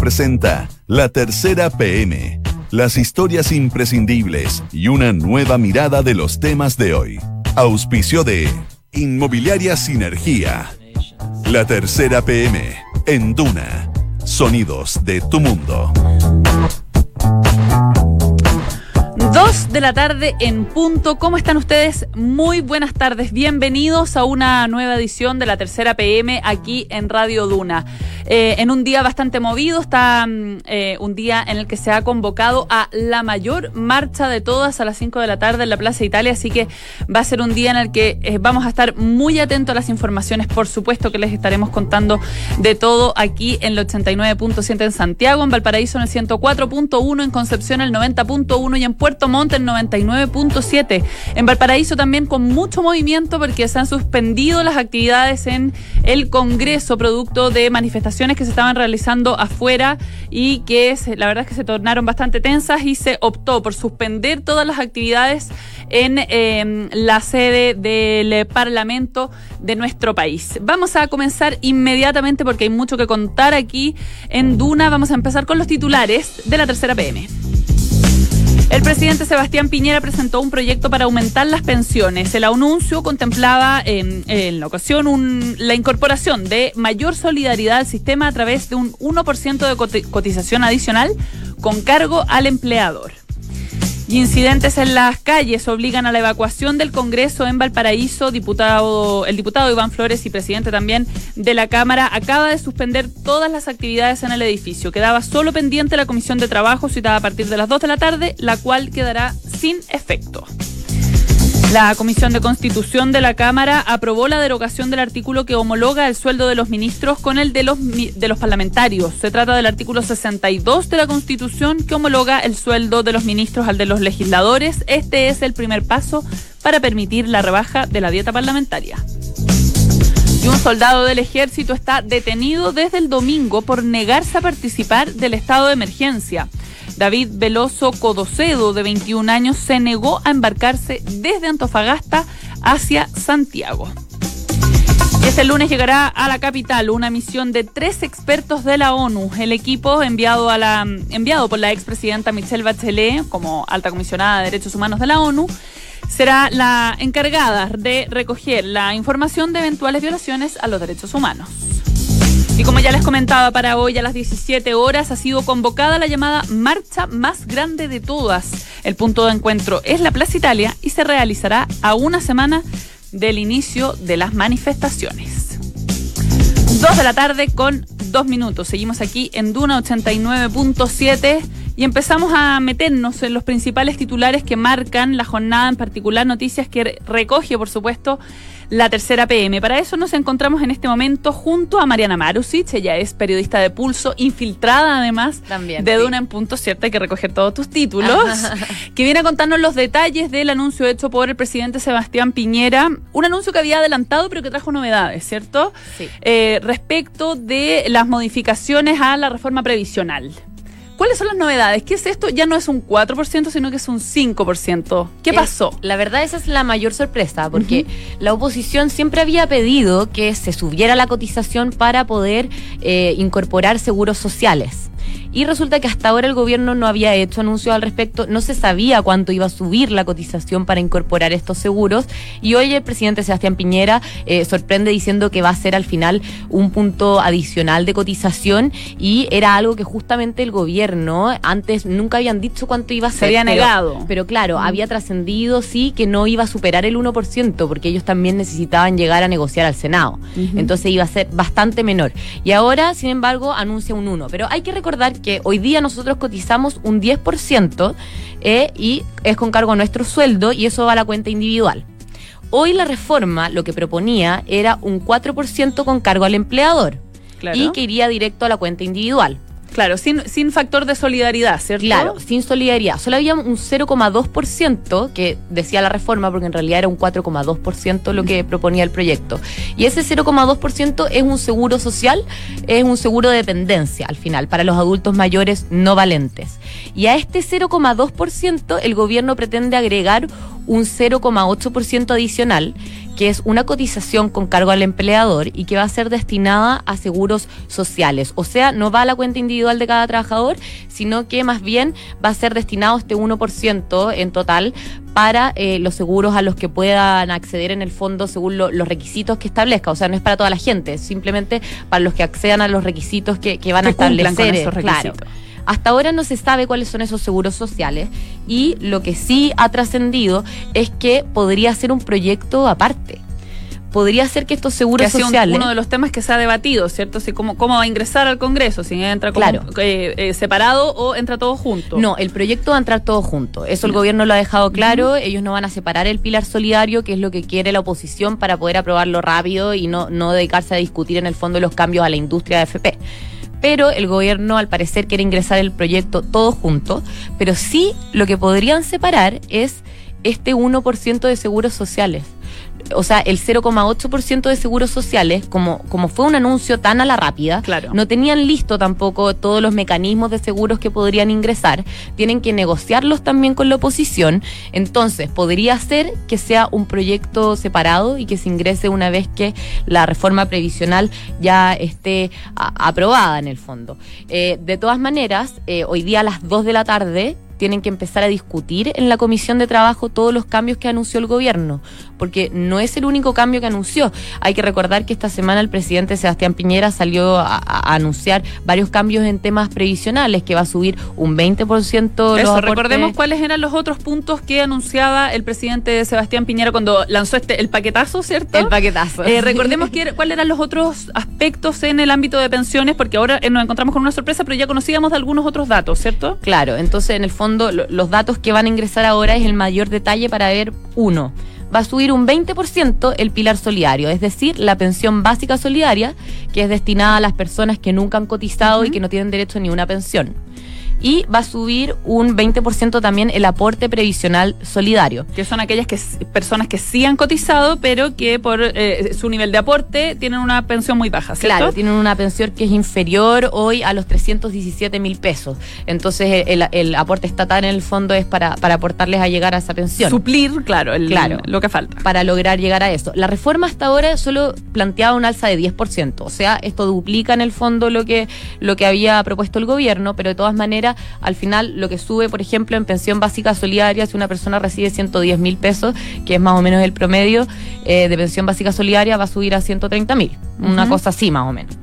Presenta La Tercera PM, las historias imprescindibles y una nueva mirada de los temas de hoy. Auspicio de Inmobiliaria Sinergia. La Tercera PM en Duna. Sonidos de tu mundo. Dos de la tarde en punto. ¿Cómo están ustedes? Muy buenas tardes. Bienvenidos a una nueva edición de la tercera PM aquí en Radio Duna. Eh, en un día bastante movido, está mm, eh, un día en el que se ha convocado a la mayor marcha de todas a las 5 de la tarde en la Plaza Italia, así que va a ser un día en el que eh, vamos a estar muy atentos a las informaciones, por supuesto que les estaremos contando de todo aquí en el 89.7 en Santiago, en Valparaíso en el 104.1, en Concepción el 90.1 y en Puerto Montt el 99.7. En Valparaíso también con mucho movimiento porque se han suspendido las actividades en el Congreso producto de manifestaciones que se estaban realizando afuera y que la verdad es que se tornaron bastante tensas y se optó por suspender todas las actividades en em, la sede del Parlamento de nuestro país. Vamos a comenzar inmediatamente porque hay mucho que contar aquí en Duna. Vamos a empezar con los titulares de la tercera PM. El presidente Sebastián Piñera presentó un proyecto para aumentar las pensiones. El anuncio contemplaba en, la ocasión la incorporación de mayor solidaridad al sistema a través de un 1% de cotización adicional con cargo al empleador. Y incidentes en las calles obligan a la evacuación del Congreso en Valparaíso. Diputado, el diputado Iván Flores y presidente también de la Cámara acaba de suspender todas las actividades en el edificio. Quedaba solo pendiente la comisión de trabajo citada a partir de las 2 de la tarde, la cual quedará sin efecto. La Comisión de Constitución de la Cámara aprobó la derogación del artículo que homologa el sueldo de los ministros con el de los, de los parlamentarios. Se trata del artículo 62 de la Constitución que homologa el sueldo de los ministros al de los legisladores. Este es el primer paso para permitir la rebaja de la dieta parlamentaria. Y un soldado del ejército está detenido desde el domingo por negarse a participar del estado de emergencia. David Veloso Codocedo, de 21 años, se negó a embarcarse desde Antofagasta hacia Santiago. Este lunes llegará a la capital una misión de tres expertos de la ONU. El equipo enviado, la, por la expresidenta Michelle Bachelet como alta comisionada de derechos humanos de la ONU será la encargada de recoger la información de eventuales violaciones a los derechos humanos. Y como ya les comentaba, para hoy a las 17 horas ha sido convocada la llamada Marcha Más Grande de Todas. El punto de encuentro es la Plaza Italia y se realizará a una semana del inicio de las manifestaciones. Dos de la tarde con dos minutos. Seguimos aquí en Duna 89.7 y empezamos a meternos en los principales titulares que marcan la jornada, en particular noticias que recoge, por supuesto, la tercera PM. Para eso nos encontramos en este momento junto a Mariana Marusic, ella es periodista de pulso, infiltrada además También, de sí. Duna en Punto Cierto, hay que recoger todos tus títulos, que viene a contarnos los detalles del anuncio hecho por el presidente Sebastián Piñera, un anuncio que había adelantado pero que trajo novedades, ¿cierto? Sí. Eh, respecto de las modificaciones a la reforma previsional. ¿Cuáles son las novedades? ¿Qué es esto? Ya no es un 4%, sino que es un 5%. ¿Qué pasó? la verdad esa es la mayor sorpresa, porque la oposición siempre había pedido que se subiera la cotización para poder eh, incorporar seguros sociales. Y resulta que hasta ahora el gobierno no había hecho anuncios al respecto, no se sabía cuánto iba a subir la cotización para incorporar estos seguros. Y hoy el presidente Sebastián Piñera eh, sorprende diciendo que va a ser al final un punto adicional de cotización y era algo que justamente el gobierno antes nunca habían dicho cuánto iba a ser. había pero- negado. Pero claro, había trascendido sí que no iba a superar el 1% porque ellos también necesitaban llegar a negociar al Senado. Entonces iba a ser bastante menor. Y ahora, sin embargo, anuncia un 1. Pero hay que recordar que hoy día nosotros cotizamos un 10% eh, y es con cargo a nuestro sueldo y eso va a la cuenta individual. Hoy la reforma lo que proponía era un 4% con cargo al empleador Claro. y que iría directo a la cuenta individual. Claro, sin, sin factor de solidaridad, ¿cierto? Claro, sin solidaridad. Solo había un 0,2% que decía la reforma, porque en realidad era un 4,2% lo que proponía el proyecto. Y ese 0,2% es un seguro social, es un seguro de dependencia al final, para los adultos mayores no valentes. Y a este 0,2% el gobierno pretende agregar un 0,8% adicional que es una cotización con cargo al empleador y que va a ser destinada a seguros sociales. O sea, no va a la cuenta individual de cada trabajador, sino que más bien va a ser destinado este 1% en total para eh, los seguros a los que puedan acceder en el fondo según los requisitos que establezca. O sea, no es para toda la gente, simplemente para los que accedan a los requisitos que, van a establecer. esos requisitos. Hasta ahora no se sabe cuáles son esos seguros sociales y lo que sí ha trascendido es que podría ser un proyecto aparte podría ser que estos seguros que sociales. uno de los temas que se ha debatido, ¿cierto? Si cómo, cómo va a ingresar al Congreso, si entra como, eh, eh, separado o entra todo junto. No, el proyecto va a entrar todo junto. Eso el gobierno lo ha dejado claro. Ellos no van a separar el pilar solidario, que es lo que quiere la oposición para poder aprobarlo rápido y no, no dedicarse a discutir en el fondo los cambios a la industria de FP pero el gobierno al parecer quiere ingresar el proyecto todo junto, pero sí lo que podrían separar es este 1% de seguros sociales o sea, el 0,8% de seguros sociales, como, como fue un anuncio tan a la rápida, no tenían listo tampoco todos los mecanismos de seguros que podrían ingresar, tienen que negociarlos también con la oposición, entonces podría ser que sea un proyecto separado y que se ingrese una vez que la reforma previsional ya esté aprobada en el fondo. Eh, de todas maneras, eh, hoy día a las 2 de la tarde tienen que empezar a discutir en la Comisión de Trabajo todos los cambios que anunció el gobierno, porque no es el único cambio que anunció. Hay que recordar que esta semana el presidente Sebastián Piñera salió a, anunciar varios cambios en temas previsionales, que va a subir un 20% Eso, recordemos cuáles eran los otros puntos que anunciaba el presidente Sebastián Piñera cuando lanzó este el paquetazo, ¿cierto? El paquetazo. Eh, recordemos que, cuáles eran los otros aspectos en el ámbito de pensiones, porque ahora eh, nos encontramos con una sorpresa, pero ya conocíamos de algunos otros datos, ¿cierto? Claro, entonces en el fondo los datos que van a ingresar ahora es el mayor detalle para ver uno. Va a subir un 20% el pilar solidario, es decir, la pensión básica solidaria, que es destinada a las personas que nunca han cotizado y que no tienen derecho ni una pensión y va a subir un 20% también el aporte previsional solidario. Que son aquellas que, personas que sí han cotizado, pero que por eh, su nivel de aporte tienen una pensión muy baja, ¿cierto? Claro, tienen una pensión que es inferior hoy a los 317 mil pesos. Entonces el, aporte estatal en el fondo es para, para aportarles a llegar a esa pensión. Suplir, claro, claro, lo que falta. Para lograr llegar a eso. La reforma hasta ahora solo planteaba un alza de 10%, o sea, esto duplica en el fondo lo que, lo que había propuesto el gobierno, pero de todas maneras al final lo que sube, por ejemplo, en pensión básica solidaria, si una persona recibe 110 mil pesos, que es más o menos el promedio eh, de pensión básica solidaria, va a subir a 130 mil, una cosa así más o menos.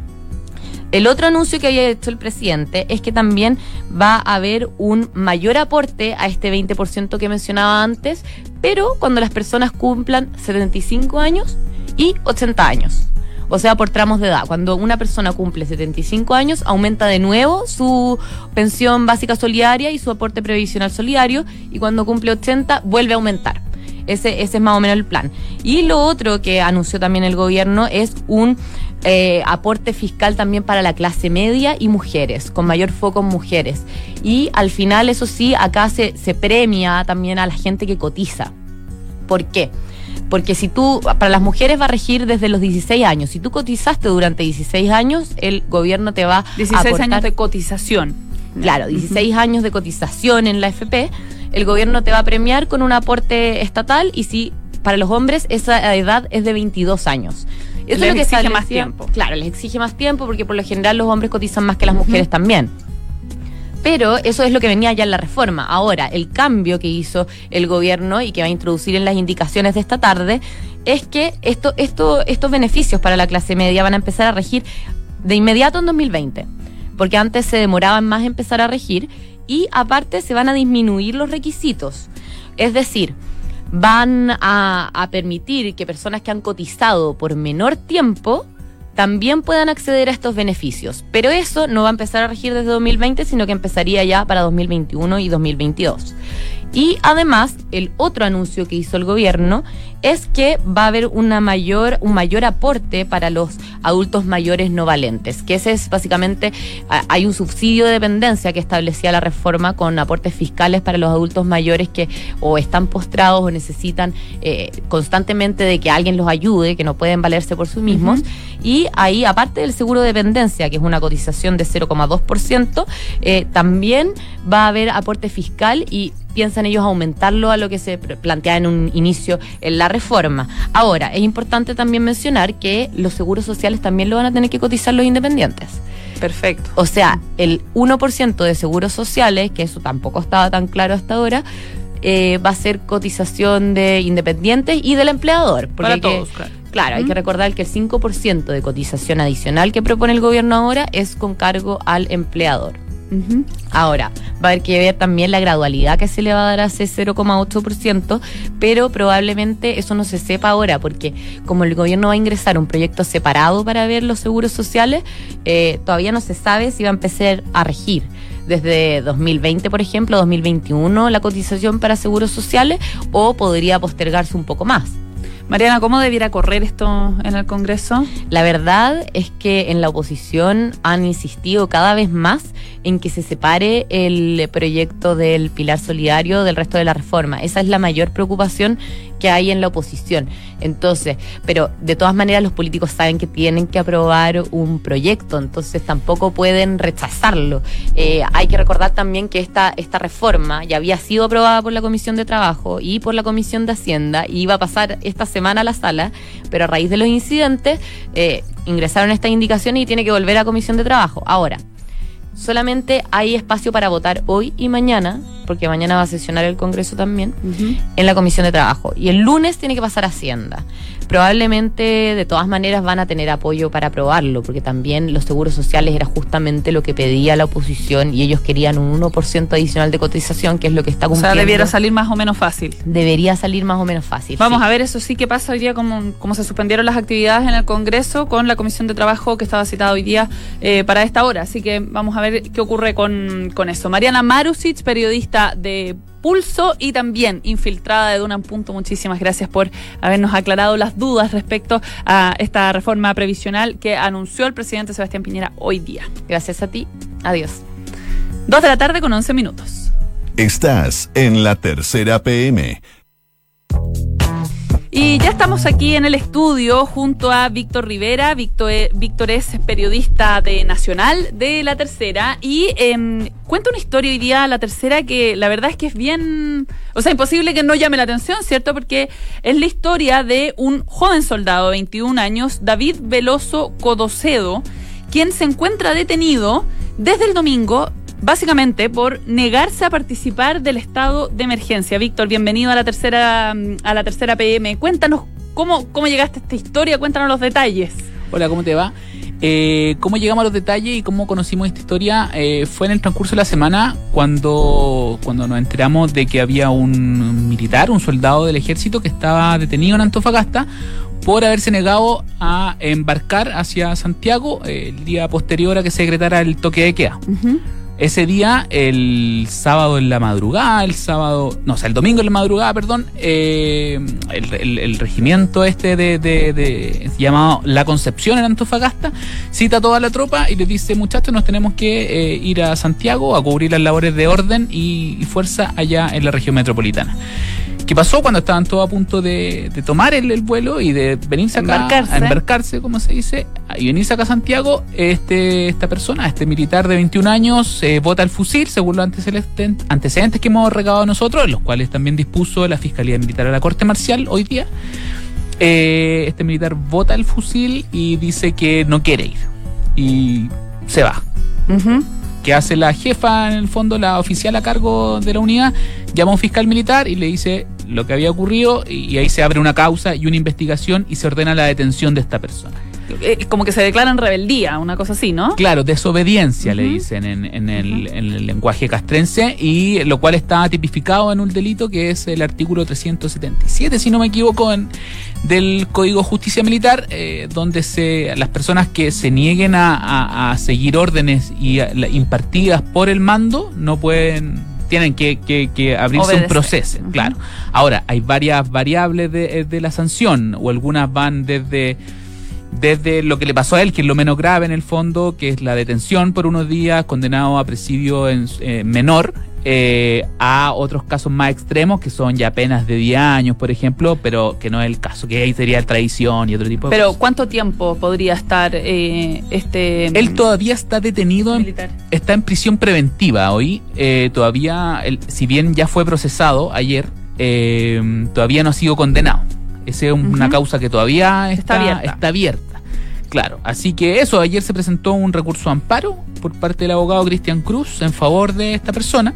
El otro anuncio que había hecho el presidente es que también va a haber un mayor aporte a este 20% que mencionaba antes, pero cuando las personas cumplan 75 años y 80 años o sea, por tramos de edad. Cuando una persona cumple 75 años, aumenta de nuevo su pensión básica solidaria y su aporte previsional solidario, y cuando cumple 80, vuelve a aumentar. Ese, es más o menos el plan. Y lo otro que anunció también el gobierno es un eh, aporte fiscal también para la clase media y mujeres, con mayor foco en mujeres. Y al final, eso sí, acá se premia también a la gente que cotiza. ¿Por qué? Porque si tú, para las mujeres va a regir desde los 16 años. Si tú cotizaste durante 16 años, el gobierno te va a 16 años de cotización. Claro, 16 años de cotización en la FP. El gobierno te va a premiar con un aporte estatal y si para los hombres esa edad es de 22 años. Eso les es lo que exige más tiempo. Claro, les exige más tiempo porque por lo general los hombres cotizan más que las mujeres también. Pero eso es lo que venía ya en la reforma. Ahora, el cambio que hizo el gobierno y que va a introducir en las indicaciones de esta tarde es que esto, esto, estos beneficios para la clase media van a empezar a regir de inmediato en 2020, porque antes se demoraban más empezar a regir y aparte se van a disminuir los requisitos. Es decir, van a, a permitir que personas que han cotizado por menor tiempo también puedan acceder a estos beneficios. Pero eso no va a empezar a regir desde 2020, sino que empezaría ya para 2021 y 2022. Y además, el otro anuncio que hizo el gobierno es que va a haber una mayor, un mayor aporte para los adultos mayores no valentes, que ese es básicamente, hay un subsidio de dependencia que establecía la reforma con aportes fiscales para los adultos mayores que o están postrados o necesitan eh, constantemente de que alguien los ayude, que no pueden valerse por sí mismos. Y ahí, aparte del seguro de dependencia, que es una cotización de 0,2%, eh, también va a haber aporte fiscal y piensan ellos aumentarlo a lo que se plantea en un inicio en la reforma. Ahora, es importante también mencionar que los seguros sociales también lo van a tener que cotizar los independientes. Perfecto. O sea, el 1% de seguros sociales, que eso tampoco estaba tan claro hasta ahora, eh, va a ser cotización de independientes y del empleador. Para todos, claro. Claro, hay que recordar que el 5% de cotización adicional que propone el gobierno ahora es con cargo al empleador. Ahora, va a haber que ver también la gradualidad que se le va a dar a ese 0,8%, pero probablemente eso no se sepa ahora, porque como el gobierno va a ingresar un proyecto separado para ver los seguros sociales, eh, todavía no se sabe si va a empezar a regir desde 2020, por ejemplo, 2021, la cotización para seguros sociales, o podría postergarse un poco más. Mariana, ¿cómo debiera correr esto en el Congreso? La verdad es que en la oposición han insistido cada vez más en que se separe el proyecto del pilar solidario del resto de la reforma. Esa es la mayor preocupación que hay en la oposición. Entonces, pero de todas maneras los políticos saben que tienen que aprobar un proyecto, entonces tampoco pueden rechazarlo. Eh, hay que recordar también que esta, esta reforma ya había sido aprobada por la Comisión de Trabajo y por la Comisión de Hacienda y iba a pasar esta semana a la sala, pero a raíz de los incidentes eh, ingresaron estas indicaciones y tiene que volver a Comisión de Trabajo. Ahora, solamente hay espacio para votar hoy y mañana, porque mañana va a sesionar el Congreso también, en la Comisión de Trabajo. Y el lunes tiene que pasar Hacienda. Probablemente, de todas maneras, van a tener apoyo para aprobarlo, porque también los seguros sociales era justamente lo que pedía la oposición y ellos querían un 1% adicional de cotización, que es lo que está cumpliendo. O sea, debiera salir más o menos fácil. Debería salir más o menos fácil. Vamos a ver, eso sí, qué pasa hoy día, cómo, cómo se suspendieron las actividades en el Congreso con la Comisión de Trabajo que estaba citada hoy día eh, para esta hora. Así que vamos a ver qué ocurre con, con eso. Mariana Marusic, periodista de Pulso y también infiltrada de Duna en Punto. Muchísimas gracias por habernos aclarado las dudas respecto a esta reforma previsional que anunció el presidente Sebastián Piñera hoy día. Gracias a ti. Adiós. Dos de la tarde con 11 minutos. Estás en la tercera PM y ya estamos aquí en el estudio junto a Víctor Rivera. Víctor, eh, Víctor es periodista de Nacional de La Tercera y em, cuenta una historia hoy día, La Tercera, que la verdad es que es bien, o sea, imposible que no llame la atención, ¿cierto? Porque es la historia de un joven soldado de 21 años, David Veloso Codocedo, quien se encuentra detenido desde el domingo básicamente por negarse a participar del estado de emergencia. Víctor, bienvenido a la tercera mm, a la tercera PM. Cuéntanos cómo, cómo llegaste a esta historia, cuéntanos los detalles. Hola, ¿cómo te va? Eh, cómo llegamos a los detalles y cómo conocimos esta historia eh, fue en el transcurso de la semana cuando, cuando nos enteramos de que había un militar, un soldado del ejército que estaba detenido en Antofagasta por haberse negado a embarcar hacia Santiago eh, el día posterior a que se decretara el toque de queda. Ese día, el sábado en la madrugada, el sábado, no, o sea, el domingo en la madrugada, perdón, eh, el, regimiento este de, llamado La Concepción en Antofagasta cita a toda la tropa y les dice, muchachos, nos tenemos que eh, ir a Santiago a cubrir las labores de orden y fuerza allá en la región metropolitana. ¿Qué pasó cuando estaban todos a punto de, tomar el, vuelo y de venirse acá a embarcarse, como se dice, y venirse acá a Santiago? Este, esta persona, este militar de 21 años, eh, vota el fusil, según los antecedentes, que hemos recabado nosotros, los cuales también dispuso la Fiscalía Militar a la Corte Marcial hoy día. Eh, este militar vota el fusil y dice que no quiere ir. Y se va que hace la jefa, en el fondo, la oficial a cargo de la unidad, llama a un fiscal militar y le dice lo que había ocurrido y ahí se abre una causa y una investigación y se ordena la detención de esta persona. Eh, como que se declaran rebeldía, una cosa así, ¿no? Claro, desobediencia le dicen en, el, lenguaje castrense y lo cual está tipificado en un delito que es el artículo 377, si no me equivoco, en, del Código Justicia Militar, eh, donde se, las personas que se nieguen a, seguir órdenes y impartidas por el mando no pueden tienen que, abrirse un proceso, claro. Ahora, hay varias variables de, de la sanción, o algunas van desde desde lo que le pasó a él, que es lo menos grave en el fondo, que es la detención por unos días, condenado a presidio en, eh, menor, eh, a otros casos más extremos que son ya penas de 10 años, por ejemplo, pero que no es el caso, que ahí sería traición y otro tipo de Pero cosas. ¿cuánto tiempo podría estar eh, este Él todavía está detenido, en- militar? está en prisión preventiva hoy. eh, todavía, él- si bien ya fue procesado ayer, eh, todavía no ha sido condenado. Esa es una causa que todavía Está está, abierta. está abierta. Claro, así que eso, ayer se presentó un recurso de amparo por parte del abogado Cristian Cruz en favor de esta persona.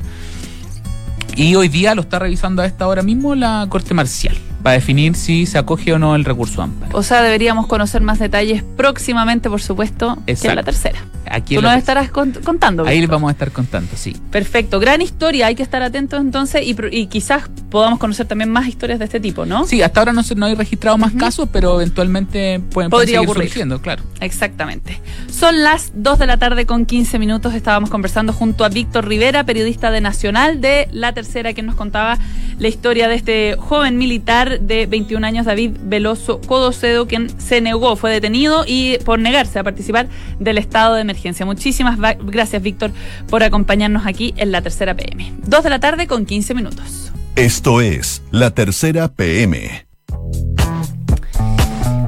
Y hoy día lo está revisando a esta hora mismo la Corte Marcial para definir si se acoge o no el recurso de amparo. O sea, deberíamos conocer más detalles próximamente, por supuesto, que en la Exacto. tercera. Aquí Tú nos tercera. estarás cont- contando. Ahí les vamos a estar contando, sí. Perfecto, gran historia, hay que estar atentos entonces y, quizás podamos conocer también más historias de este tipo, ¿no? Sí, hasta ahora no, se, no hay registrado más casos, pero eventualmente pueden, pueden Podría seguir ocurrir. surgiendo, claro. Exactamente. Son las 2 de la tarde con 15 minutos. Estábamos conversando junto a Víctor Rivera, periodista de Nacional de La Tercera, quien nos contaba la historia de este joven militar de 21 años, David Veloso Codocedo, quien se negó, fue detenido y por negarse a participar del estado de emergencia. Muchísimas gracias, Víctor, por acompañarnos aquí en La Tercera PM. 2 de la tarde con 15 minutos. Esto es La Tercera PM.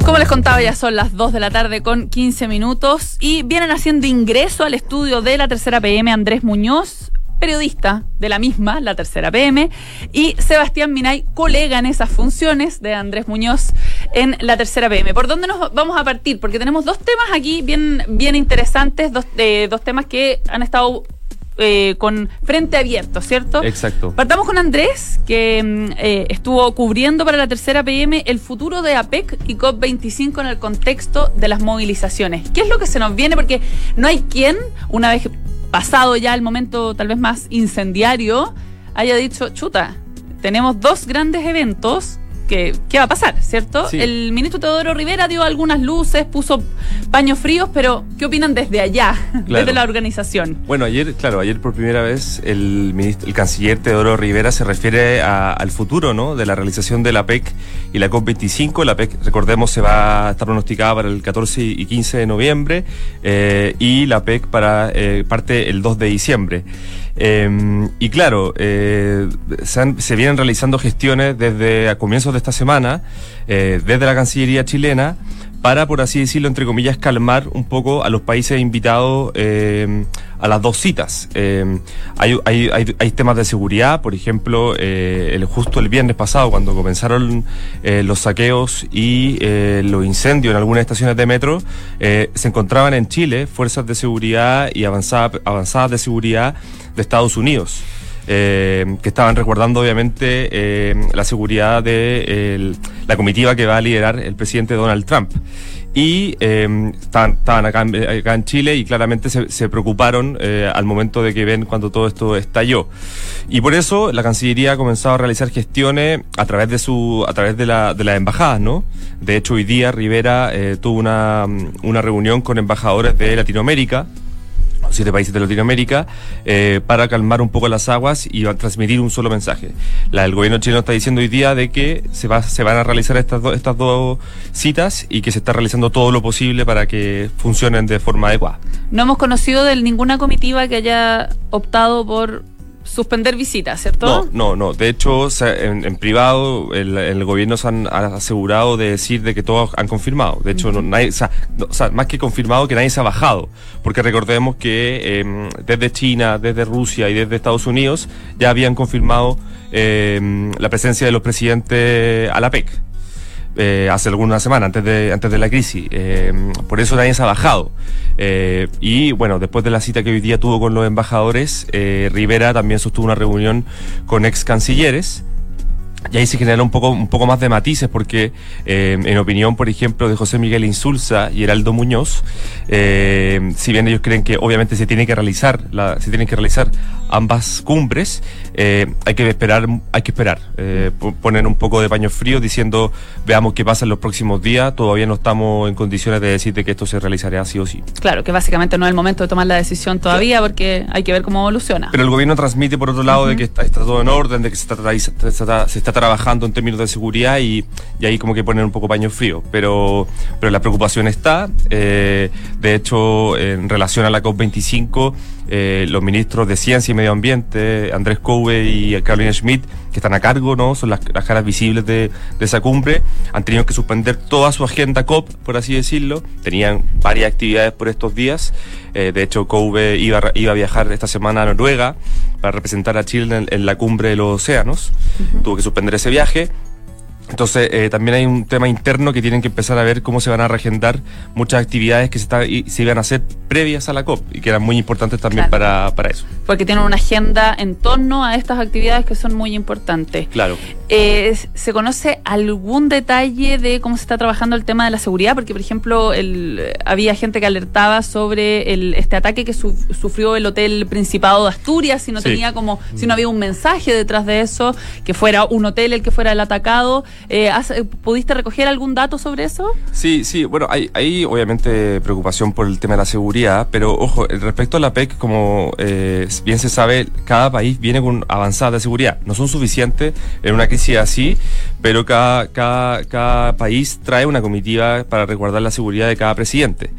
Como les contaba, ya son las 2 de la tarde con 15 minutos y vienen haciendo ingreso al estudio de la tercera PM Andrés Muñoz, periodista de la misma, la tercera PM, y Sebastián Minay, colega en esas funciones de Andrés Muñoz en la tercera PM. ¿Por dónde nos vamos a partir? Porque tenemos dos temas aquí bien, bien interesantes, dos, eh, dos temas que han estado eh, con frente abierto, ¿cierto? Exacto. Partamos con Andrés, que mm, eh, estuvo cubriendo para la tercera PM el futuro de APEC y COP25 en el contexto de las movilizaciones. ¿Qué es lo que se nos viene? Porque no hay quien, una vez pasado ya el momento tal vez más incendiario, haya dicho, chuta, tenemos dos grandes eventos. Que, ¿Qué va a pasar, cierto? Sí. El ministro Teodoro Rivera dio algunas luces, puso paños fríos, pero ¿qué opinan desde allá, desde la organización? Bueno, ayer, claro, ayer por primera vez el, ministro, el canciller Teodoro Rivera se refiere a- al futuro, ¿no? De la realización de la PEC y la COP25. La PEC, recordemos, se va a estar pronosticada para el 14 y 15 de noviembre eh, y la PEC para eh, parte el 2 de diciembre. Eh, y claro, eh, se, han- se vienen realizando gestiones desde a comienzos de esta semana, eh, desde la Cancillería chilena, para, por así decirlo, entre comillas, calmar un poco a los países invitados eh, a las dos citas. Eh, hay, hay, temas de seguridad, por ejemplo, eh, el, justo el viernes pasado, cuando comenzaron los saqueos y los incendios en algunas estaciones de metro, se encontraban en Chile fuerzas de seguridad y avanzada- avanzadas de seguridad de Estados Unidos eh, que estaban resguardando obviamente eh, la seguridad de el- la comitiva que va a liderar el presidente Donald Trump. Y eh, estaban, estaban acá, acá en Chile y claramente se, se preocuparon eh, al momento de que ven cuando todo esto estalló. Y por eso la Cancillería ha comenzado a realizar gestiones a través de su, a través de la, de las embajadas, ¿no? De hecho, hoy día Rivera eh, tuvo una, una reunión con embajadores de Latinoamérica siete países de Latinoamérica eh, para calmar un poco las aguas y transmitir un solo mensaje. El gobierno chileno está diciendo hoy día de que se, va, se van a realizar estas dos citas y que se está realizando todo lo posible para que funcionen de forma adecuada. No hemos conocido de ninguna comitiva que haya optado por suspender visitas, ¿cierto? No, no, no. De hecho, se- en, en privado, el, el gobierno se han ha asegurado de decir de que todos han confirmado. De hecho, no, nadie, o sea, no, o sea, más que confirmado, que nadie se ha bajado. Porque recordemos que eh, desde China, desde Rusia y desde Estados Unidos ya habían confirmado eh, la presencia de los presidentes a la PEC. Eh, hace algunas semanas, antes de, antes de la crisis. Eh, por eso nadie se ha bajado. Eh, y bueno, después de la cita que hoy día tuvo con los embajadores, Rivera también sostuvo una reunión con ex cancilleres. Y ahí se genera un poco, un poco más de matices porque, eh, en opinión, por ejemplo, de José Miguel Insulza y Heraldo Muñoz, eh, si bien ellos creen que obviamente se tiene que realizar, la, se tienen que realizar ambas cumbres, eh, hay que esperar, hay que esperar, eh, po- poner un poco de paño frío diciendo veamos qué pasa en los próximos días, todavía no estamos en condiciones de decir de que esto se realizará sí o sí. Claro, que básicamente no es el momento de tomar la decisión todavía porque hay que ver cómo evoluciona. Pero el gobierno transmite, por otro lado, de que está, está todo en orden, de que se está, se está, se está está trabajando en términos de seguridad y, y ahí como que ponen un poco paño frío. Pero, pero la preocupación está. eh, de hecho, en relación a la COP25, eh, los ministros de Ciencia y Medio Ambiente, Andrés Couve y Carolina Schmidt, que están a cargo, ¿no? Son las, las caras visibles de, de esa cumbre, han tenido que suspender toda su agenda COP, por así decirlo. Tenían varias actividades por estos días. Eh, de hecho, Couve iba, iba a viajar esta semana a Noruega para representar a Chile en, en la cumbre de los océanos. Tuvo que suspender ese viaje. Entonces, eh, también hay un tema interno que tienen que empezar a ver cómo se van a reagendar muchas actividades que se, está- y se iban a hacer previas a la COP y que eran muy importantes también Claro. para, para eso. Porque tienen una agenda en torno a estas actividades que son muy importantes. Claro. Eh, ¿Se conoce algún detalle de cómo se está trabajando el tema de la seguridad? Porque, por ejemplo, el, había gente que alertaba sobre el, este ataque que su- sufrió el Hotel Principado de Asturias, si no Sí. tenía como, si no había un mensaje detrás de eso, que fuera un hotel el que fuera el atacado. Eh, ¿has- eh, ¿Pudiste recoger algún dato sobre eso? Sí, sí, bueno, hay, hay obviamente preocupación por el tema de la seguridad, pero ojo, respecto a la PEC, como eh, bien se sabe, cada país viene con avanzada de seguridad. No son suficientes en una crisis así, pero cada, cada, cada país trae una comitiva para resguardar la seguridad de cada presidente.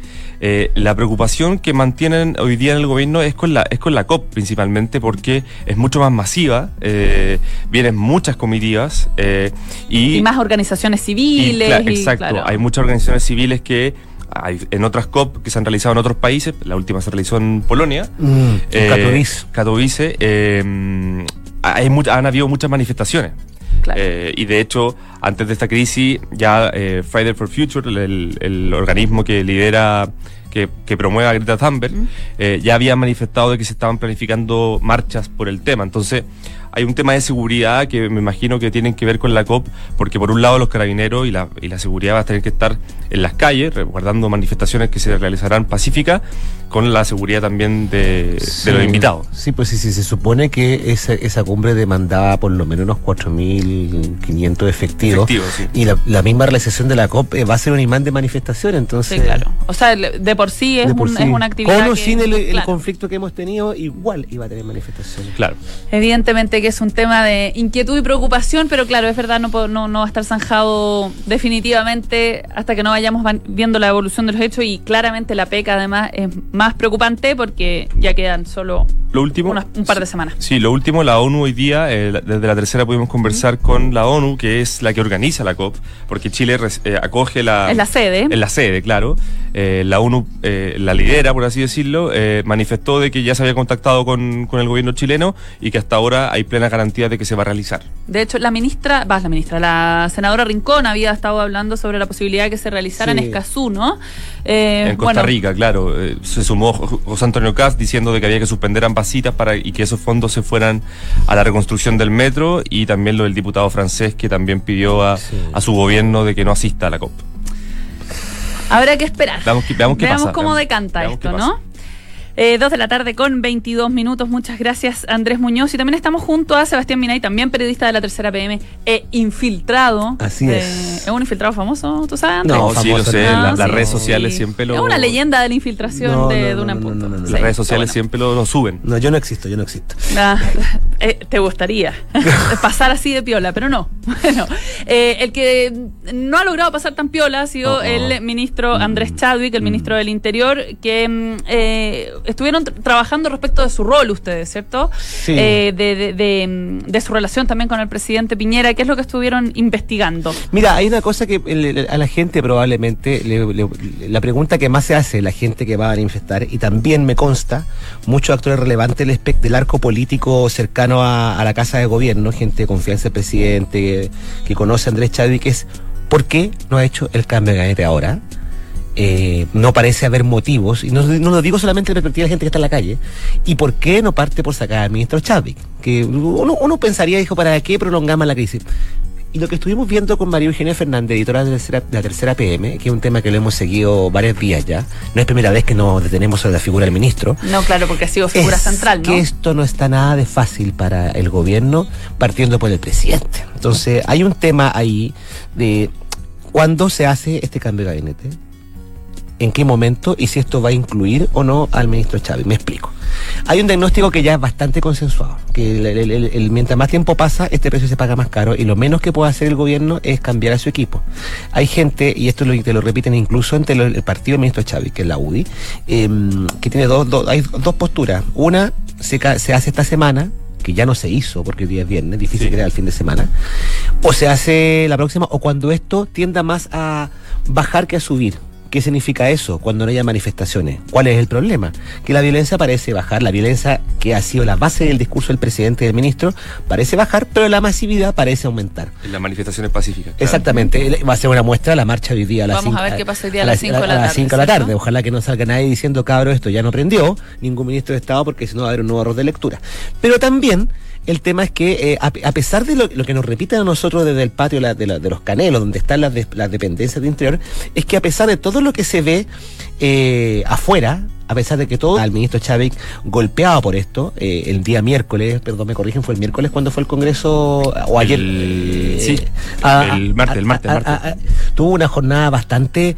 Eh, la preocupación que mantienen hoy día en el gobierno es con la, es con la COP principalmente porque es mucho más masiva, eh, vienen muchas comitivas eh, y, Y, más organizaciones y, civiles. cla- y, exacto, claro. hay muchas organizaciones civiles que hay en otras COP que se han realizado en otros países, la última se realizó en Polonia, Mm, eh, Katowice. Katowice, eh, hay han habido muchas manifestaciones. Claro. Eh, y de hecho, antes de esta crisis, ya eh, Friday for Future, el, el organismo que lidera, que, que promueve a Greta Thunberg, eh, ya había manifestado de que se estaban planificando marchas por el tema. Entonces, hay un tema de seguridad que me imagino que tienen que ver con la COP, porque por un lado los carabineros y la, y la seguridad va a tener que estar en las calles, resguardando manifestaciones que se realizarán pacíficas, con la seguridad también de, de los Sí. invitados. Sí, pues sí, sí, se supone que esa, esa cumbre demandaba por lo menos unos 4.500 efectivos. Efectivos, sí. Y la, la misma realización de la COP eh, va a ser un imán de manifestación, Sí, entonces... claro. O sea, de por sí es, por un- sí. es una actividad. Con o sin el, el conflicto que hemos tenido, igual iba a tener manifestaciones. Claro. Evidentemente que es un tema de inquietud y preocupación, pero claro, es verdad, no, no, no va a estar zanjado definitivamente hasta que no vayamos viendo la evolución de los hechos y claramente la PECA además es más preocupante porque ya quedan solo Lo último. unas- un par de semanas. Sí, lo último, la ONU hoy día, eh, desde la tercera pudimos conversar con la ONU, que es la que organiza la COP, porque Chile eh, acoge la... Es la sede. Es la sede, claro. Eh, la ONU, eh, la lidera, por así decirlo, manifestó de que ya se había contactado con, con el gobierno chileno y que hasta ahora hay plena garantía de que se va a realizar. De hecho, la ministra, va, la ministra, la senadora Rincón había estado hablando sobre la posibilidad de que se realizara Sí. en Escazú, ¿no? Eh, en Costa bueno, Rica, claro. eh, se sumó Jo- José Antonio Cast diciendo de que había que suspender ambas citas para, y que esos fondos se fueran a la reconstrucción del metro y también lo del diputado francés que también pidió a, Sí. a su gobierno de que no asista a la COP. Habrá que esperar. Veamos qué- veamos qué pasa, cómo veamos- decanta veamos esto, ¿no? Eh, dos de la tarde con 22 minutos. Muchas gracias, Andrés Muñoz. Y también estamos junto a Sebastián Minay, también periodista de la tercera PM e infiltrado. Así de- es. ¿Es un infiltrado famoso? ¿Tú sabes? Andrés? No, sí, lo famoso sé. no. la- las redes sociales Sí. siempre lo. Es una leyenda de la infiltración No, de, no, de una no, en punto. no, no, no. Sí, Las redes sociales bueno. siempre lo, lo suben. No, yo no existo, yo no existo. Ah, eh, te gustaría pasar así de piola, pero no. Bueno, eh, el que no ha logrado pasar tan piola ha sido Oh, oh. el ministro Andrés Chadwick, el ministro del Interior, que mm, eh, estuvieron tr- trabajando respecto de su rol ustedes, ¿cierto? Sí. Eh, de, de- de, mm, de su relación también con el presidente Piñera. ¿Qué es lo que estuvieron investigando? Mira, hay una cosa que el- a la gente probablemente, le- le- la pregunta que más se hace la gente que va a manifestar, y también me consta, muchos actores relevantes del, arco político cercano a, a la Casa de Gobierno, gente de confianza del presidente, que, que conoce a Andrés Chadwick, es ¿por qué no ha hecho el cambio de gabinete ahora? Eh, no parece haber motivos, y no, no lo digo solamente en perspectiva de la gente que está en la calle, y por qué no parte por sacar al ministro Chadwick, que uno, uno pensaría, dijo, ¿para qué prolongamos la crisis? Y lo que estuvimos viendo con María Eugenia Fernández, editora de la tercera, de la tercera PM, que es un tema que lo hemos seguido varios días ya, no es primera vez que nos detenemos sobre la figura del ministro, No, claro, porque ha sido figura es central, ¿no? que esto no está nada de fácil para el gobierno, partiendo por el presidente. Entonces, hay un tema ahí de cuándo se hace este cambio de gabinete. En qué momento y si esto va a incluir o no al ministro Chávez. Me explico. Hay un diagnóstico que ya es bastante consensuado, que el- el- el- el- mientras más tiempo pasa, este precio se paga más caro y lo menos que puede hacer el gobierno es cambiar a su equipo. Hay gente, y esto lo, te lo repiten incluso entre lo- el partido del ministro Chávez, que es la UDI, em, que tiene dos, dos- hay dos posturas. Una se, se hace esta semana, que ya no se hizo porque hoy día es viernes, difícil Sí. era el fin de semana, o se hace la próxima, o cuando esto tienda más a bajar que a subir. ¿Qué significa eso cuando no haya manifestaciones? ¿Cuál es el problema? Que la violencia parece bajar, la violencia que ha sido la base del discurso del presidente y del ministro parece bajar, pero la masividad parece aumentar. En las manifestaciones pacíficas. claro. Exactamente, va a ser una muestra la marcha hoy día a las Vamos a ver qué pasa hoy día a las cinco de la a las tarde, de la tarde. Ojalá que no salga nadie diciendo, cabro, esto ya no prendió, ningún ministro de Estado, porque si no va a haber un nuevo error de lectura. Pero también el tema es que, eh, a, a pesar de lo, lo que nos repiten a nosotros desde el patio la- de, la- de los canelos, donde están las, de- las dependencias de interior, es que a pesar de todo lo que se ve eh, afuera, a pesar de que todo al ministro Chávez golpeado por esto, eh, el día miércoles, perdón, me corrigen, fue el miércoles cuando fue el Congreso, o ayer. El- eh, sí, a- el martes, el martes, martes. Tuvo una jornada bastante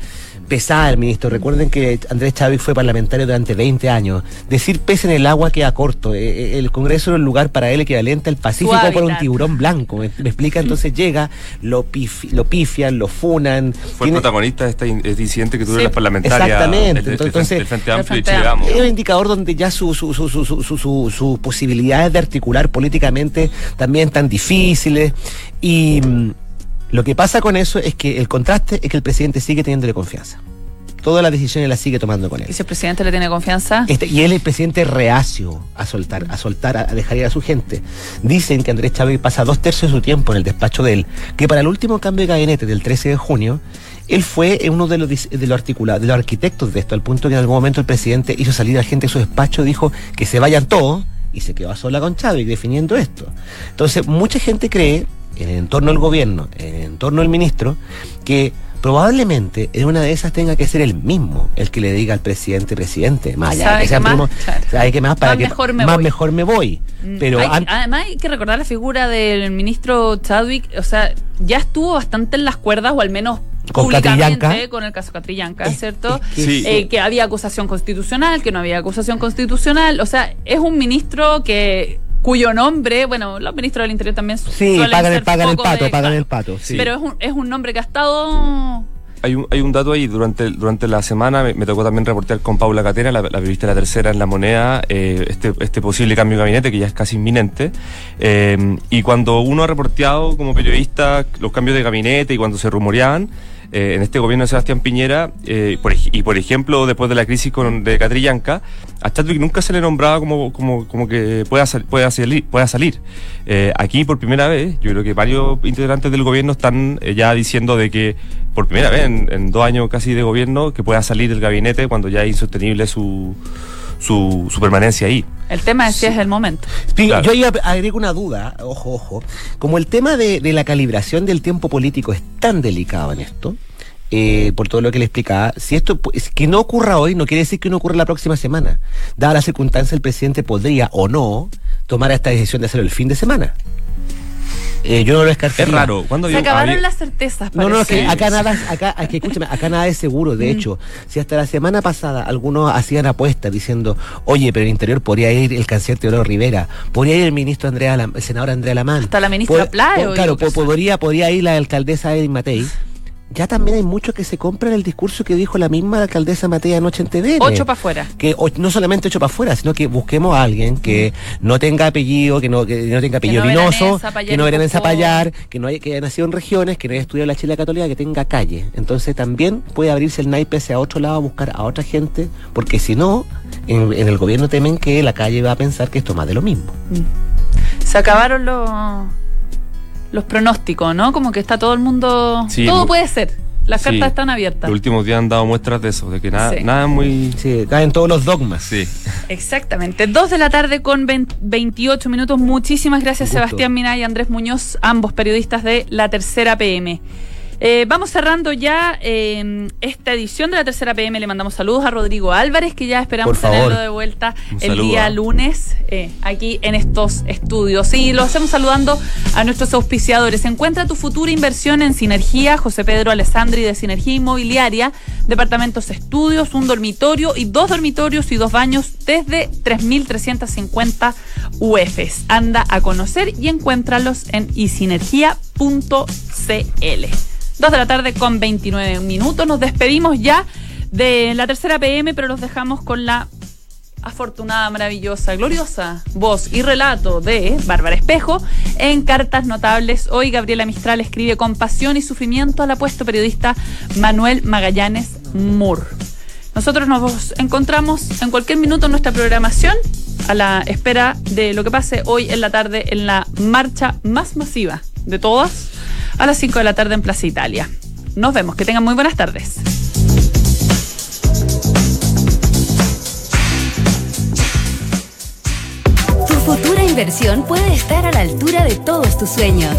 pesada el ministro. Recuerden que Andrés Chávez fue parlamentario durante 20 años. Decir pez en el agua queda corto. Eh, eh, El Congreso era un lugar para él equivalente al Pacífico por un tiburón blanco. ¿Me, me explica? Entonces llega, lo, pifi- lo pifian, lo funan. Fue tiene- el protagonista de este, in- este incidente que tuvieron Sí, las parlamentarias. exactamente. el- el- el Entonces, el Frente Amplio y Chile es un indicador donde ya sus su, su, su, su, su, su- sus posibilidades de articular políticamente también están difíciles. Y mm, lo que pasa con eso es que el contraste es que el presidente sigue teniéndole confianza. Todas las decisiones las sigue tomando con él. Y si el presidente le tiene confianza, Este, y él es el presidente reacio a soltar, a soltar, a dejar ir a su gente. Dicen que Andrés Chávez pasa dos tercios de su tiempo en el despacho de él, que para el último cambio de gabinete del 13 de junio, él fue uno de los, de los de los arquitectos de esto, al punto que en algún momento el presidente hizo salir a la gente de su despacho, dijo que se vayan todos, y se quedó a sola con Chávez definiendo esto. Entonces, mucha gente cree, en el entorno del gobierno, en el entorno del ministro, que probablemente en una de esas tenga que ser el mismo el que le diga al presidente, presidente, más allá de ¿Sabe que sean más? primos, Claro. ¿sabe qué más? Para Más que mejor me más voy. mejor me voy. Mm, Pero hay- an- además hay que recordar la figura del ministro Chadwick, o sea, ya estuvo bastante en las cuerdas, o al menos Con públicamente, Catrillanca. con el caso Catrillanca, Es- ¿cierto? es que Sí. Eh, que había acusación constitucional, que no había acusación constitucional, o sea, es un ministro que cuyo nombre, bueno, los ministros del Interior también sí, pagan, el, ser pagan el pato, de- pagan el pato. sí. Pero es un, es un nombre que ha estado... Hay un, hay un dato ahí, durante, durante la semana me, me tocó también reportear con Paula Catera, la, la periodista de la tercera en La Moneda, eh, este, este posible cambio de gabinete que ya es casi inminente. Eh, y cuando uno ha reporteado como periodista los cambios de gabinete y cuando se rumoreaban, eh, en este gobierno de Sebastián Piñera, eh, y por ejemplo después de la crisis con, de Catrillanca, a Chadwick nunca se le nombraba como, como, como que pueda, pueda salir. Pueda salir. Eh, aquí por primera vez, yo creo que varios integrantes del gobierno están ya diciendo de que por primera vez en, en dos años casi de gobierno que pueda salir del gabinete cuando ya es insostenible su, su, su permanencia ahí. El tema es si es el momento. Sí, Claro. Yo ahí ag- agrego una duda, ojo, ojo. Como el tema de, de la calibración del tiempo político es tan delicado en esto, eh, por todo lo que le explicaba, si esto es que no ocurra hoy, no quiere decir que no ocurra la próxima semana. Dada la circunstancia, el presidente podría o no tomar esta decisión de hacerlo el fin de semana. Eh, yo no lo descartaría. Es raro. ¿Cuándo Se acabaron había- las certezas, No, no, es que parece. acá nada, acá, es que escúchame, acá nada es seguro. De hecho, si hasta la semana pasada algunos hacían apuestas diciendo, oye, pero el interior podría ir el canciller Teodoro Rivera, podría ir el ministro Andrea, el senador Andrea Lamán. Hasta la ministra po- Claro, podría, podría ir la alcaldesa Edith Matei. Ya también hay muchos que se compran el discurso que dijo la misma alcaldesa Matei anoche en TV. Ocho para afuera. que o- no solamente ocho para afuera, sino que busquemos a alguien que no tenga apellido, que no, que no tenga apellido no vinoso, que no poco. Zapallar, que no haya, que haya nacido en regiones, que no haya estudiado la Chile Católica, que tenga calle. Entonces también puede abrirse el naipe hacia otro lado a buscar a otra gente, porque si no, en, en el gobierno temen que la calle va a pensar que esto es más de lo mismo. Se acabaron los los pronósticos, ¿no? Como que está todo el mundo... Sí, todo puede ser. Las Sí. cartas están abiertas. Los últimos días han dado muestras de eso, de que nada, Sí. nada muy... Sí, caen todos los dogmas. Sí. Exactamente. Dos de la tarde con 20 28 minutos. Muchísimas gracias. Sebastián Minay y Andrés Muñoz, ambos periodistas de La Tercera PM. Eh, vamos cerrando ya eh, esta edición de la tercera PM. Le mandamos saludos a Rodrigo Álvarez, que ya esperamos tenerlo de vuelta Un el saludo, día lunes eh, aquí en estos estudios. Y lo hacemos saludando a nuestros auspiciadores. Encuentra tu futura inversión en Sinergia, José Pedro Alessandri de Sinergia Inmobiliaria, departamentos estudios, un dormitorio y dos dormitorios y dos baños desde 3.350 UFs. Anda a conocer y encuéntralos en isinergia.cl. Dos de la tarde con 29 minutos. Nos despedimos ya de la tercera PM, pero los dejamos con la afortunada, maravillosa, gloriosa voz y relato de Bárbara Espejo en Cartas Notables. Hoy Gabriela Mistral escribe con pasión y sufrimiento al apuesto periodista Manuel Magallanes Moore. Nosotros nos encontramos en cualquier minuto en nuestra programación a la espera de lo que pase hoy en la tarde en la marcha más masiva de todas a las 5 de la tarde en Plaza Italia. Nos vemos, que tengan muy buenas tardes. Tu futura inversión puede estar a la altura de todos tus sueños.